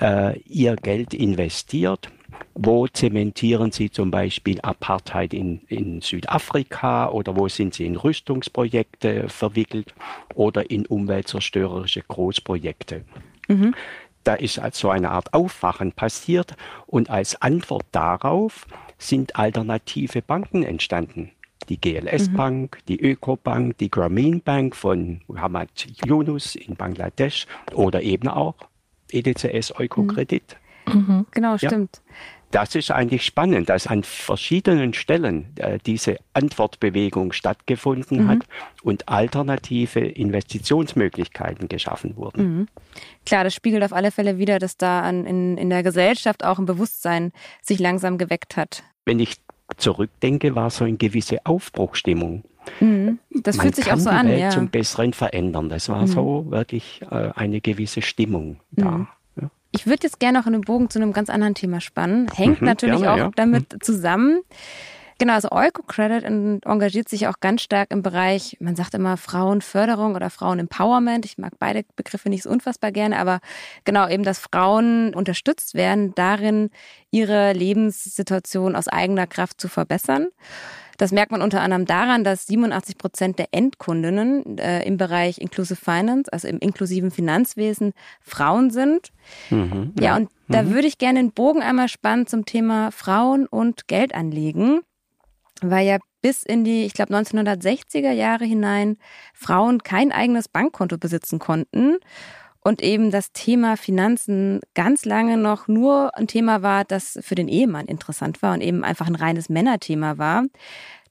äh, ihr Geld investiert wo zementieren Sie zum Beispiel Apartheid in, in Südafrika oder wo sind Sie in Rüstungsprojekte verwickelt oder in umweltzerstörerische Großprojekte? Mhm. Da ist also eine Art Aufwachen passiert und als Antwort darauf sind alternative Banken entstanden. Die GLS mhm. Bank, die Ökobank, die Grameen Bank von Muhammad Yunus in Bangladesch oder eben auch EDCS Eukokredit. Mhm. Genau, stimmt. Ja das ist eigentlich spannend, dass an verschiedenen Stellen äh, diese Antwortbewegung stattgefunden mhm. hat und alternative Investitionsmöglichkeiten geschaffen wurden. Mhm. Klar, das spiegelt auf alle Fälle wieder, dass da an, in, in der Gesellschaft auch ein Bewusstsein sich langsam geweckt hat. Wenn ich zurückdenke, war so eine gewisse Aufbruchstimmung. Mhm. Das Man fühlt sich auch so die an, Welt ja. zum Besseren verändern. Das war Mhm. so wirklich äh, eine gewisse Stimmung da. Mhm. Ich würde jetzt gerne noch einen Bogen zu einem ganz anderen Thema spannen. Hängt Mhm, natürlich gerne, auch ja. damit zusammen. Genau, also Eco-Credit en- engagiert sich auch ganz stark im Bereich, man sagt immer Frauenförderung oder Frauenempowerment. Ich mag beide Begriffe nicht so unfassbar gerne, aber genau eben, dass Frauen unterstützt werden, darin ihre Lebenssituation aus eigener Kraft zu verbessern. Das merkt man unter anderem daran, dass 87 Prozent der Endkundinnen äh, im Bereich Inclusive Finance, also im inklusiven Finanzwesen, Frauen sind. Mhm, Ja, und da Mhm. würde ich gerne den Bogen einmal spannen zum Thema Frauen und Geldanlegen, weil ja bis in die, ich glaube, 1960er Jahre hinein Frauen kein eigenes Bankkonto besitzen konnten und eben das Thema Finanzen ganz lange noch nur ein Thema war, das für den Ehemann interessant war und eben einfach ein reines Männerthema war.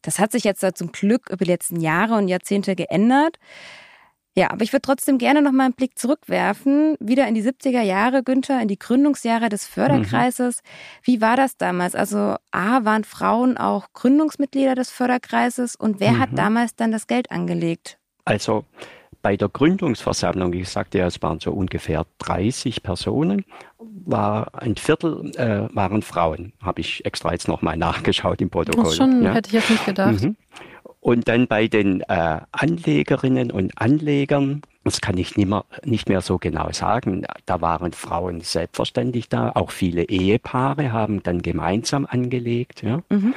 Das hat sich jetzt da zum Glück über die letzten Jahre und Jahrzehnte geändert. Ja, aber ich würde trotzdem gerne noch mal einen Blick zurückwerfen, wieder in die 70er Jahre, Günther, in die Gründungsjahre des Förderkreises. Wie war das damals? Also A, waren Frauen auch Gründungsmitglieder des Förderkreises und wer hat Mhm. damals dann das Geld angelegt? Also bei der Gründungsversammlung, ich sagte ja, es waren so ungefähr 30 Personen, war ein Viertel äh, waren Frauen. Habe ich extra jetzt nochmal nachgeschaut im Protokoll. Das schon, ja. hätte ich jetzt nicht gedacht. Mhm. Und dann bei den äh, Anlegerinnen und Anlegern, das kann ich nicht mehr, nicht mehr so genau sagen, da waren Frauen selbstverständlich da, auch viele Ehepaare haben dann gemeinsam angelegt. Ja. Mhm.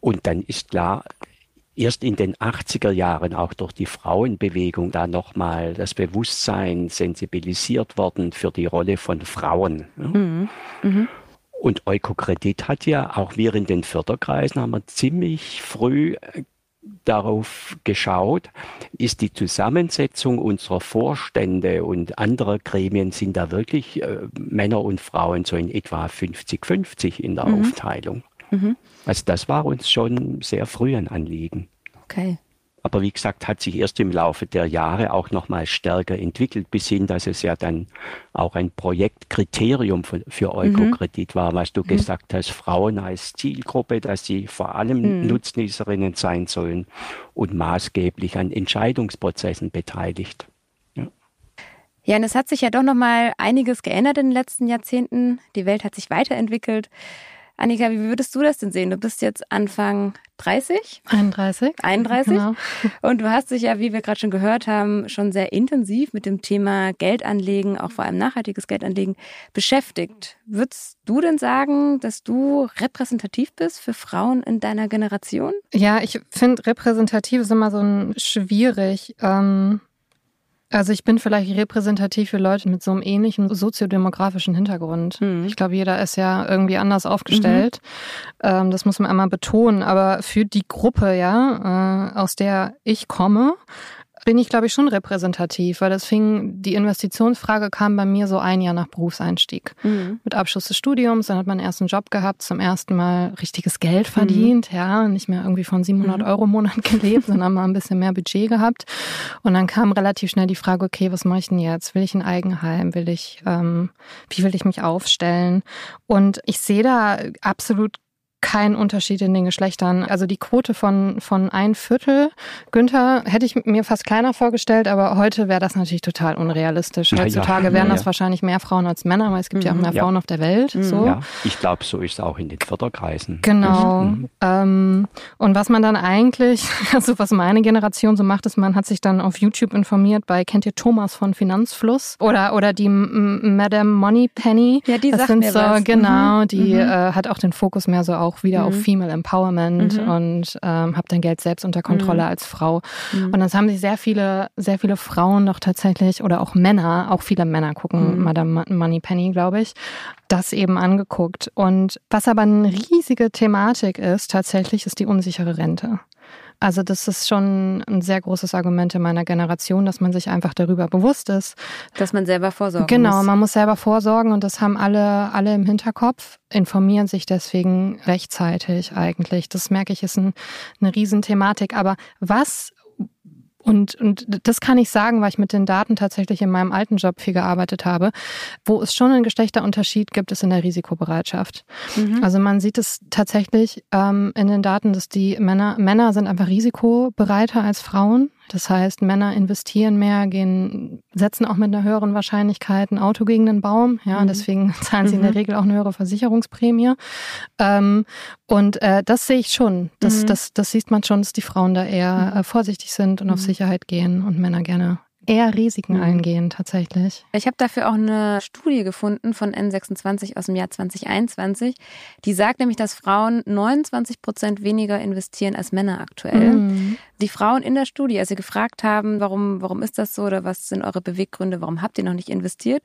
Und dann ist klar, erst in den 80er Jahren auch durch die Frauenbewegung da nochmal das Bewusstsein sensibilisiert worden für die Rolle von Frauen. Ja. Mhm. Mhm. Und Eukokredit hat ja, auch wir in den Förderkreisen haben wir ziemlich früh äh, darauf geschaut, ist die Zusammensetzung unserer Vorstände und anderer Gremien, sind da wirklich äh, Männer und Frauen so in etwa 50-50 in der Mhm. Aufteilung. Mhm. Also das war uns schon sehr früh ein Anliegen. Okay. Aber wie gesagt, hat sich erst im Laufe der Jahre auch nochmal stärker entwickelt, bis hin, dass es ja dann auch ein Projektkriterium für, für Eukokredit war, was du gesagt hast, Frauen als Zielgruppe, dass sie vor allem Mhm. Nutznießerinnen sein sollen und maßgeblich an Entscheidungsprozessen beteiligt. Ja, und es hat sich ja doch noch mal einiges geändert in den letzten Jahrzehnten. Die Welt hat sich weiterentwickelt. Annika, wie würdest du das denn sehen? Du bist jetzt Anfang 30, 31. 31 Genau. (laughs) und du hast dich ja, wie wir gerade schon gehört haben, schon sehr intensiv mit dem Thema Geldanlegen, auch vor allem nachhaltiges Geldanlegen, beschäftigt. Würdest du denn sagen, dass du repräsentativ bist für Frauen in deiner Generation? Ja, ich finde repräsentativ ist immer so ein schwierig. Ähm, also ich bin vielleicht repräsentativ für Leute mit so einem ähnlichen soziodemografischen Hintergrund. Mhm. Ich glaube, jeder ist ja irgendwie anders aufgestellt. Ähm, das muss man einmal betonen. Aber für die Gruppe, ja, äh, aus der ich komme, bin ich, glaube ich, schon repräsentativ, weil das fing, die Investitionsfrage kam bei mir so ein Jahr nach Berufseinstieg. Mhm. Mit Abschluss des Studiums, dann hat man erst einen Job gehabt, zum ersten Mal richtiges Geld verdient, ja, nicht mehr irgendwie von 700 Mhm. Euro im Monat (laughs) gelebt, sondern mal ein bisschen mehr Budget gehabt. Und dann kam relativ schnell die Frage, okay, was mache ich denn jetzt? Will ich ein Eigenheim? Will ich, ähm, wie will ich mich aufstellen? Und ich sehe da absolut keinen Unterschied in den Geschlechtern. Also die Quote von, von ein Viertel, Günther, hätte ich mir fast kleiner vorgestellt, aber heute wäre das natürlich total unrealistisch. Ja, ja. Heutzutage wären Ja, das ja. wahrscheinlich mehr Frauen als Männer, weil es gibt ja auch Mhm. mehr Ja. Frauen auf der Welt. Mhm. So. Ja, ich glaube, so ist es auch in den Förderkreisen. Genau. Mhm. Ähm, und was man dann eigentlich, (laughs) also was meine Generation so macht, ist, man hat sich dann auf YouTube informiert bei, kennt ihr Thomas von Finanzfluss? Oder, oder die M- Madame Moneypenny? Ja, die das sagt sind mir so, was. genau, Mhm. die Mhm. Äh, hat auch den Fokus mehr so auch wieder auf Mhm. Female Empowerment Mhm. und ähm, habe dein Geld selbst unter Kontrolle Mhm. als Frau. Mhm. Und das haben sich sehr viele, sehr viele Frauen doch tatsächlich oder auch Männer, auch viele Männer gucken Mhm. Madame Moneypenny, glaube ich, das eben angeguckt. Und was aber eine riesige Thematik ist, tatsächlich, ist die unsichere Rente. Also das ist schon ein sehr großes Argument in meiner Generation, dass man sich einfach darüber bewusst ist. Dass man selber vorsorgen Genau, muss. man muss selber vorsorgen und das haben alle, alle im Hinterkopf, informieren sich deswegen rechtzeitig eigentlich. Das merke ich, ist ein, eine Riesenthematik. Aber was Und, und das kann ich sagen, weil ich mit den Daten tatsächlich in meinem alten Job viel gearbeitet habe. Wo es schon einen Geschlechterunterschied gibt, ist in der Risikobereitschaft. Mhm. Also man sieht es tatsächlich ähm, in den Daten, dass die Männer, Männer sind einfach risikobereiter als Frauen. Das heißt, Männer investieren mehr, gehen, setzen auch mit einer höheren Wahrscheinlichkeit ein Auto gegen den Baum. Ja, mhm. deswegen (laughs) zahlen sie mhm. in der mhm. Regel auch eine höhere Versicherungsprämie. Ähm, und äh, das sehe ich schon. Das, mhm. das, das sieht man schon, dass die Frauen da eher mhm. äh, vorsichtig sind und auf mhm. Sicherheit gehen und Männer gerne eher Risiken mhm. eingehen tatsächlich. Ich habe dafür auch eine Studie gefunden von N26 aus dem Jahr 2021. Die sagt nämlich, dass Frauen 29 Prozent weniger investieren als Männer aktuell. Mhm. Die Frauen in der Studie, als sie gefragt haben, warum, warum ist das so oder was sind eure Beweggründe, warum habt ihr noch nicht investiert,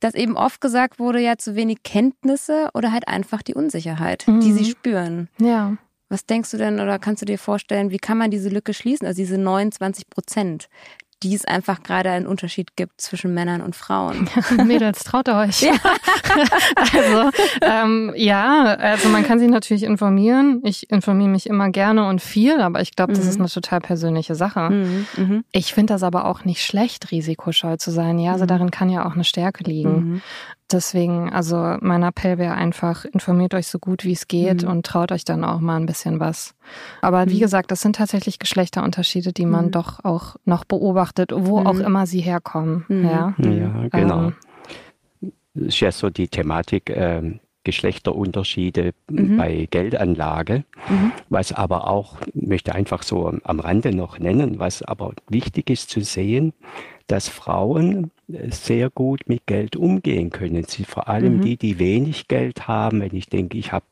dass eben oft gesagt wurde, ja, zu wenig Kenntnisse oder halt einfach die Unsicherheit, mhm. die sie spüren. Ja. Was denkst du denn oder kannst du dir vorstellen, wie kann man diese Lücke schließen, also diese 29 Prozent, die es einfach gerade einen Unterschied gibt zwischen Männern und Frauen. (laughs) Mädels, traut euch. Ja. (laughs) also, ähm, ja, also man kann sich natürlich informieren. Ich informiere mich immer gerne und viel, aber ich glaube, das mhm. ist eine total persönliche Sache. Mhm. Mhm. Ich finde das aber auch nicht schlecht, risikoscheu zu sein. Ja, also mhm. darin kann ja auch eine Stärke liegen. Mhm. Deswegen, also mein Appell wäre einfach, informiert euch so gut wie es geht mhm. und traut euch dann auch mal ein bisschen was. Aber mhm. wie gesagt, das sind tatsächlich Geschlechterunterschiede, die man mhm. doch auch noch beobachtet, wo auch mhm. immer sie herkommen. Mhm. Ja, ja genau. Ähm, das ist ja so die Thematik, äh, Geschlechterunterschiede mhm. bei Geldanlage, mhm. was aber auch, möchte einfach so am Rande noch nennen, was aber wichtig ist zu sehen, dass Frauen sehr gut mit Geld umgehen können. Sie vor allem mhm. die, die wenig Geld haben, wenn ich denke, ich habe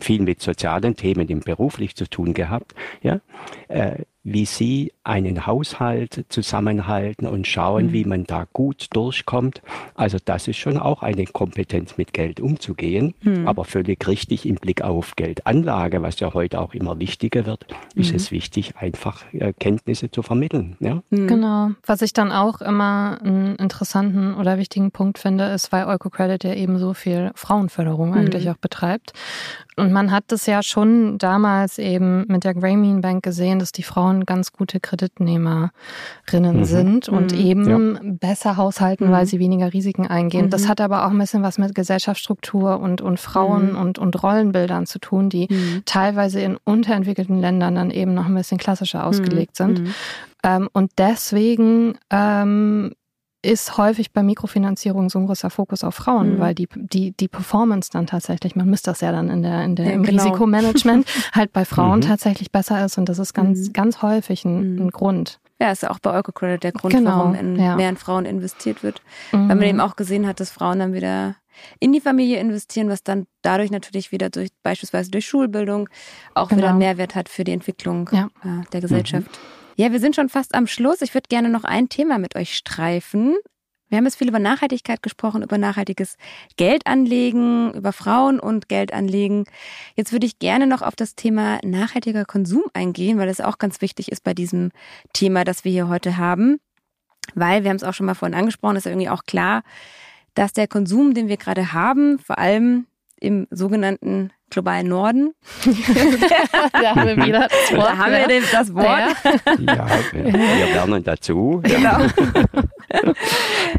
viel mit sozialen Themen im beruflich zu tun gehabt, ja, äh, wie sie einen Haushalt zusammenhalten und schauen, mhm. wie man da gut durchkommt. Also das ist schon auch eine Kompetenz, mit Geld umzugehen. Mhm. Aber völlig richtig im Blick auf Geldanlage, was ja heute auch immer wichtiger wird, ist mhm. es wichtig, einfach äh, Kenntnisse zu vermitteln. Ja? Mhm. Genau. Was ich dann auch immer einen interessanten oder wichtigen Punkt finde, ist, weil Eukocredit ja eben so viel Frauenförderung eigentlich mhm. auch betreibt. Und man hat das ja schon damals eben mit der Grameen Bank gesehen, dass die Frauen ganz gute Kreditnehmerinnen mhm. sind und mhm. eben ja. besser haushalten, mhm. weil sie weniger Risiken eingehen. Das mhm. hat aber auch ein bisschen was mit Gesellschaftsstruktur und, und Frauen mhm. und, und Rollenbildern zu tun, die mhm. teilweise in unterentwickelten Ländern dann eben noch ein bisschen klassischer ausgelegt sind. Ähm, und deswegen ähm, ist häufig bei Mikrofinanzierung so ein großer Fokus auf Frauen, mhm. weil die, die, die Performance dann tatsächlich, man müsste das ja dann in der, in der, ja, im genau. Risikomanagement (laughs) halt bei Frauen mhm. tatsächlich besser ist und das ist ganz, mhm. ganz häufig ein, mhm. ein Grund. Ja, ist ja auch bei Eukocredit der Grund, genau. warum in ja. mehr in Frauen investiert wird. Weil man mhm. eben auch gesehen hat, dass Frauen dann wieder in die Familie investieren, was dann dadurch natürlich wieder durch beispielsweise durch Schulbildung auch genau. wieder Mehrwert hat für die Entwicklung ja. äh, der Gesellschaft. Mhm. Ja, wir sind schon fast am Schluss. Ich würde gerne noch ein Thema mit euch streifen. Wir haben jetzt viel über Nachhaltigkeit gesprochen, über nachhaltiges Geldanlegen, über Frauen und Geldanlegen. Jetzt würde ich gerne noch auf das Thema nachhaltiger Konsum eingehen, weil das auch ganz wichtig ist bei diesem Thema, das wir hier heute haben. Weil, wir haben es auch schon mal vorhin angesprochen, ist ja irgendwie auch klar, dass der Konsum, den wir gerade haben, vor allem im sogenannten globalen Norden. (laughs) da haben wir wieder das Wort. Da haben wir das Wort. Ja, wir, wir lernen dazu. Genau.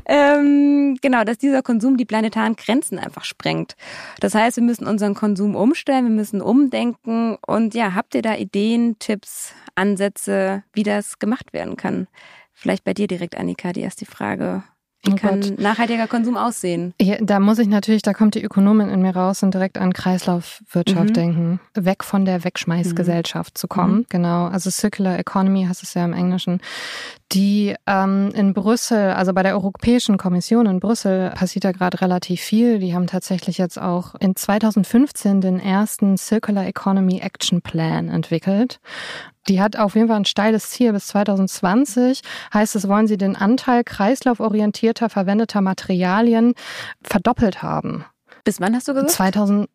ähm, genau, dass dieser Konsum die planetaren Grenzen einfach sprengt. Das heißt, wir müssen unseren Konsum umstellen, wir müssen umdenken. Und ja, habt ihr da Ideen, Tipps, Ansätze, wie das gemacht werden kann? Vielleicht bei dir direkt, Annika, die erste Frage. Wie oh kann Gott. nachhaltiger Konsum aussehen? Ja, da muss ich natürlich, da kommt die Ökonomin in mir raus und direkt an Kreislaufwirtschaft mhm. denken. Weg von der Wegschmeißgesellschaft mhm. zu kommen. Mhm. Genau. Also Circular Economy heißt es ja im Englischen. Die ähm, in Brüssel, also bei der Europäischen Kommission in Brüssel passiert da gerade relativ viel. Die haben tatsächlich jetzt auch in 2015 den ersten Circular Economy Action Plan entwickelt. Die hat auf jeden Fall ein steiles Ziel. Bis 2020 heißt es, wollen sie den Anteil kreislauforientierter verwendeter Materialien verdoppelt haben. Bis wann hast du gesagt? 2000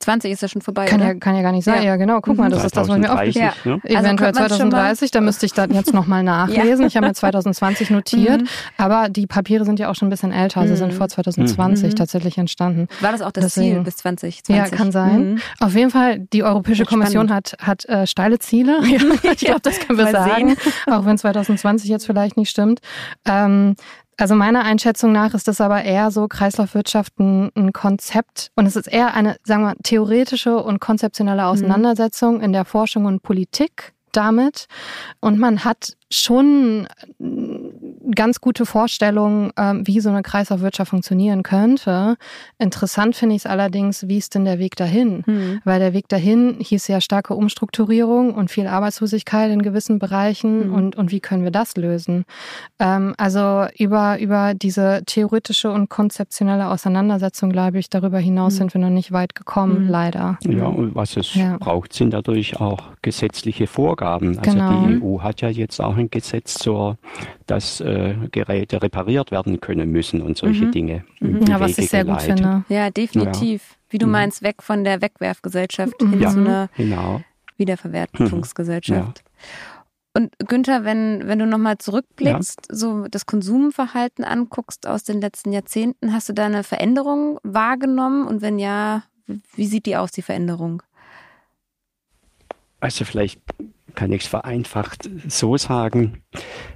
20 ist ja schon vorbei. Kann, oder? ja, kann ja gar nicht sein. Ja, ja genau. Guck mal, das ist das, was mir aufgeschrieben ja. ne? Eventuell Also 2030, da müsste ich dann jetzt nochmal (laughs) nachlesen. Ich habe mir (laughs) 2020 notiert, Mhm. aber die Papiere sind ja auch schon ein bisschen älter. Sie sind vor 2020 Mhm. tatsächlich entstanden. War das auch das Deswegen. Ziel bis 2020? Ja, kann sein. Mhm. Auf jeden Fall, die Europäische Kommission hat, hat äh, steile Ziele. Ja, (laughs) ich glaube, das können wir sagen, auch wenn 2020 jetzt vielleicht nicht stimmt. Ähm, also meiner Einschätzung nach ist das aber eher so Kreislaufwirtschaft ein, ein Konzept und es ist eher eine, sagen wir, theoretische und konzeptionelle Auseinandersetzung in der Forschung und Politik damit. Und man hat schon ganz gute Vorstellung, ähm, wie so eine Kreislaufwirtschaft funktionieren könnte. Interessant finde ich es allerdings, wie ist denn der Weg dahin? Mhm. Weil der Weg dahin hieß ja starke Umstrukturierung und viel Arbeitslosigkeit in gewissen Bereichen Mhm. und, und wie können wir das lösen? Ähm, also über, über diese theoretische und konzeptionelle Auseinandersetzung, glaube ich, darüber hinaus Mhm. sind wir noch nicht weit gekommen, Mhm. leider. Ja, und was es Ja. braucht, sind dadurch auch gesetzliche Vorgaben. Also Genau. die EU hat ja jetzt auch ein Gesetz zur, dass äh, Geräte repariert werden können müssen und solche Mhm. Dinge. Mhm. Ja, was ich sehr gut finde. Ja, definitiv. Wie du Mhm. meinst, weg von der Wegwerfgesellschaft Mhm. hin Ja. zu einer Genau. Wiederverwertungsgesellschaft. Und Günther, wenn, wenn du nochmal zurückblickst, so das Konsumverhalten anguckst aus den letzten Jahrzehnten, hast du da eine Veränderung wahrgenommen? Und wenn ja, wie sieht die aus, die Veränderung? Also vielleicht kann ich es vereinfacht so sagen.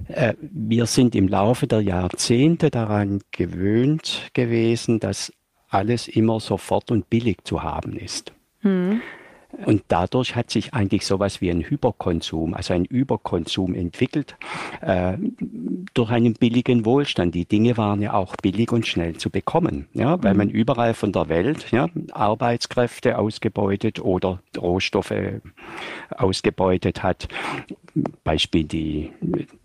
Äh, wir sind im Laufe der Jahrzehnte daran gewöhnt gewesen, dass alles immer sofort und billig zu haben ist. Hm. Und dadurch hat sich eigentlich sowas wie ein Hyperkonsum, also ein Überkonsum entwickelt, äh, durch einen billigen Wohlstand. Die Dinge waren ja auch billig und schnell zu bekommen, ja, weil man überall von der Welt ja, Arbeitskräfte ausgebeutet oder Rohstoffe ausgebeutet hat. Beispiel die,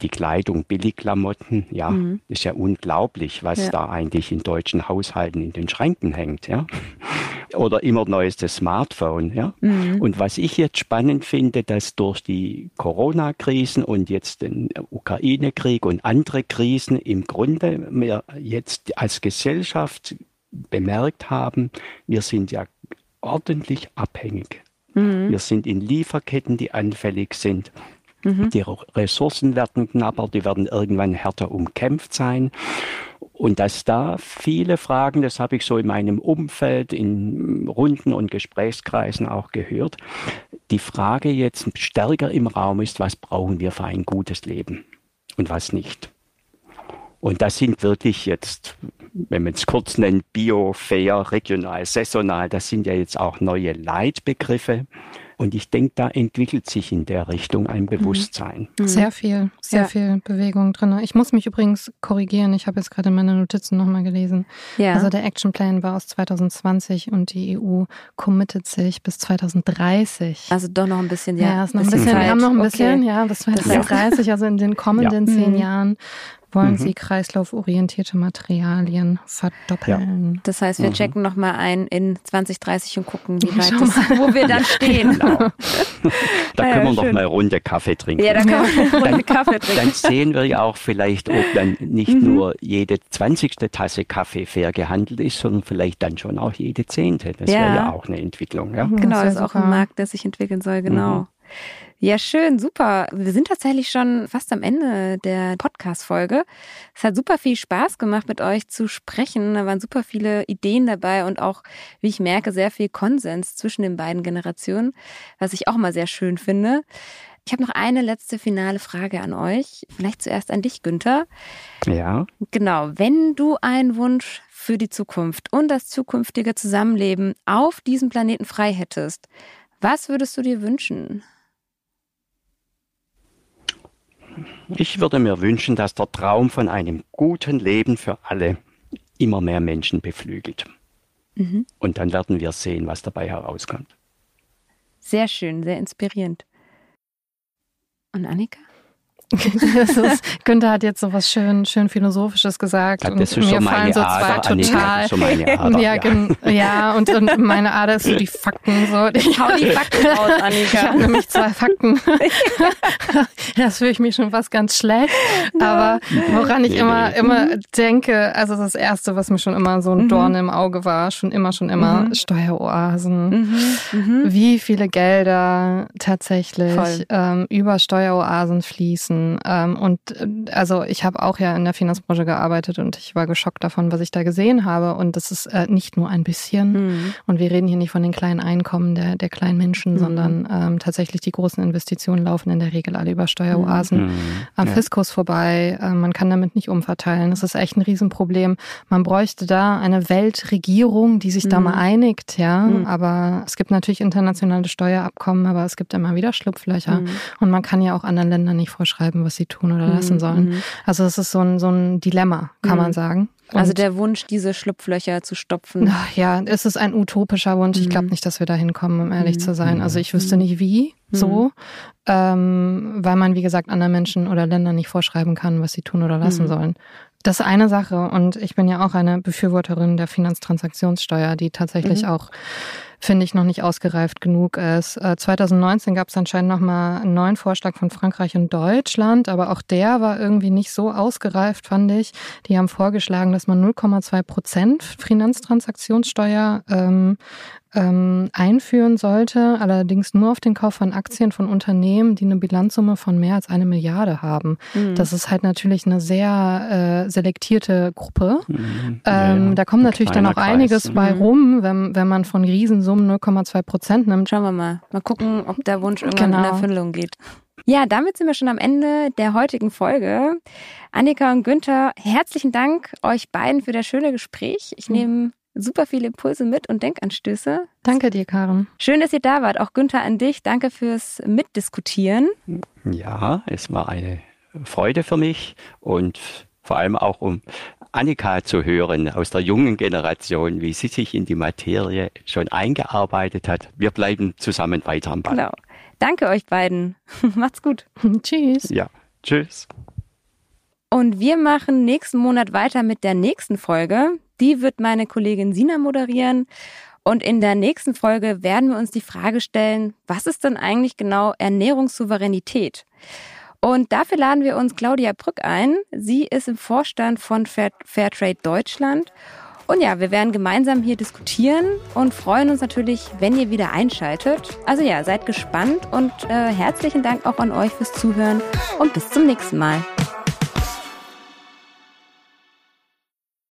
die Kleidung, Billigklamotten, ja, Mhm. ist ja unglaublich, was Ja. da eigentlich in deutschen Haushalten in den Schränken hängt, ja. Oder immer neuestes Smartphone, ja. Mhm. Und was ich jetzt spannend finde, dass durch die Corona-Krisen und jetzt den Ukraine-Krieg und andere Krisen im Grunde wir jetzt als Gesellschaft bemerkt haben, wir sind ja ordentlich abhängig. Mhm. Wir sind in Lieferketten, die anfällig sind. Mhm. Die Ressourcen werden knapper, die werden irgendwann härter umkämpft sein. Und dass da viele Fragen, das habe ich so in meinem Umfeld, in Runden und Gesprächskreisen auch gehört, die Frage jetzt stärker im Raum ist, was brauchen wir für ein gutes Leben und was nicht. Und das sind wirklich jetzt, wenn man es kurz nennt, bio, fair, regional, saisonal, das sind ja jetzt auch neue Leitbegriffe. Und ich denke, da entwickelt sich in der Richtung ein Bewusstsein. Sehr viel, sehr Ja. viel Bewegung drin. Ich muss mich übrigens korrigieren. Ich habe jetzt gerade meine Notizen nochmal gelesen. Ja. Also der Action Plan war aus 2020 und die EU committet sich bis 2030. also doch noch ein bisschen, ja. Ja, ist noch ein bisschen, Zeit. wir haben noch ein Okay. bisschen, ja, bis heißt- 2030, (laughs) also in den kommenden Ja. zehn Mhm. Jahren wollen Mhm. sie kreislauforientierte Materialien verdoppeln. Das heißt, wir Mhm. checken nochmal ein in 2030 und gucken, wie (laughs) weit das, wo wir dann stehen. Genau. (laughs) Da Ja, können wir noch mal eine Runde Kaffee trinken. Ja, da kann man einen Kaffee dann trinken. sehen wir ja auch vielleicht, ob dann nicht Mhm. nur jede zwanzigste Tasse Kaffee fair gehandelt ist, sondern vielleicht dann schon auch jede zehnte. Das Ja. wäre ja auch eine Entwicklung. Ja? Genau, Das das ist auch super. ein Markt, der sich entwickeln soll, genau. Ja, schön, super. Wir sind tatsächlich schon fast am Ende der Podcast-Folge. Es hat super viel Spaß gemacht, mit euch zu sprechen. Da waren super viele Ideen dabei und auch, wie ich merke, sehr viel Konsens zwischen den beiden Generationen, was ich auch mal sehr schön finde. Ich habe noch eine letzte finale Frage an euch. Vielleicht zuerst an dich, Günther. ja. Genau, wenn du einen Wunsch für die Zukunft und das zukünftige Zusammenleben auf diesem Planeten frei hättest, was würdest du dir wünschen? Ich würde mir wünschen, dass der Traum von einem guten Leben für alle immer mehr Menschen beflügelt. Mhm. Und dann werden wir sehen, was dabei herauskommt. Sehr schön, sehr inspirierend. Und Annika? (laughs) ist, Günther hat jetzt so was schön, schön Philosophisches gesagt. Ja, und das mir so fallen so zwei total. Ader, (laughs) ja, ja. ja, und, und meine Ader ist so die Fakten. So. Ich hau die Fakten (laughs) raus, Annika. Ich habe nämlich zwei Fakten. das fühle ich mich schon fast ganz schlecht. Aber woran ich immer, immer denke, also das Erste, was mir schon immer so ein mhm. Dorn im Auge war, schon immer, schon immer, mhm. Steueroasen. Mhm. mhm. Wie viele Gelder tatsächlich ähm, über Steueroasen fließen. Ähm, und äh, also ich habe auch ja in der Finanzbranche gearbeitet und ich war geschockt davon, was ich da gesehen habe. Und das ist äh, nicht nur ein bisschen. Mhm. Und wir reden hier nicht von den kleinen Einkommen der, der kleinen Menschen, mhm. sondern ähm, tatsächlich die großen Investitionen laufen in der Regel alle über Steueroasen mhm. am ja. Fiskus vorbei. Äh, man kann damit nicht umverteilen. Das ist echt ein Riesenproblem. Man bräuchte da eine Weltregierung, die sich da mal einigt, ja. Aber es gibt natürlich internationale Steuerabkommen, aber es gibt immer wieder Schlupflöcher. Mhm. Und man kann ja auch anderen Ländern nicht vorschreiben, was sie tun oder lassen mhm. sollen. Mhm. Also es ist so ein, so ein Dilemma, kann man mhm. sagen. Und also der Wunsch, diese Schlupflöcher zu stopfen. (laughs) Ja, es ist ein utopischer Wunsch. Ich glaube nicht, dass wir da hinkommen, um ehrlich zu sein. Also ich wüsste nicht wie so, ähm, weil man, wie gesagt, anderen Menschen oder Ländern nicht vorschreiben kann, was sie tun oder lassen sollen. Das ist eine Sache. Und ich bin ja auch eine Befürworterin der Finanztransaktionssteuer, die tatsächlich mhm. auch finde ich, noch nicht ausgereift genug ist. 2019 gab es anscheinend nochmal einen neuen Vorschlag von Frankreich und Deutschland, aber auch der war irgendwie nicht so ausgereift, fand ich. Die haben vorgeschlagen, dass man 0,2 Prozent Finanztransaktionssteuer ähm, ähm, einführen sollte, allerdings nur auf den Kauf von Aktien von Unternehmen, die eine Bilanzsumme von mehr als eine Milliarde haben. Mhm. Das ist halt natürlich eine sehr äh, selektierte Gruppe. Mhm. Ähm, ja, da kommt natürlich dann auch Kreis. einiges mhm. bei rum, wenn, wenn man von Riesensummen 0,2 Prozent nimmt. Schauen wir mal. Mal gucken, ob der Wunsch irgendwann genau. in Erfüllung geht. Ja, damit sind wir schon am Ende der heutigen Folge. Annika und Günther, herzlichen Dank euch beiden für das schöne Gespräch. Ich nehme super viele Impulse mit und Denkanstöße. Danke dir, Karen. Schön, dass ihr da wart. Auch Günther an dich. Danke fürs Mitdiskutieren. Ja, es war eine Freude für mich und vor allem auch um Annika zu hören aus der jungen Generation, wie sie sich in die Materie schon eingearbeitet hat. Wir bleiben zusammen weiter am Ball. Genau. Danke euch beiden. (laughs) Macht's gut. (laughs) tschüss. Ja, tschüss. Und wir machen nächsten Monat weiter mit der nächsten Folge. Die wird meine Kollegin Sina moderieren. Und in der nächsten Folge werden wir uns die Frage stellen, was ist denn eigentlich genau Ernährungssouveränität? Und dafür laden wir uns Claudia Brück ein. Sie ist im Vorstand von Fairtrade Deutschland. Und ja, wir werden gemeinsam hier diskutieren und freuen uns natürlich, wenn ihr wieder einschaltet. Also ja, seid gespannt und äh, herzlichen Dank auch an euch fürs Zuhören und bis zum nächsten Mal.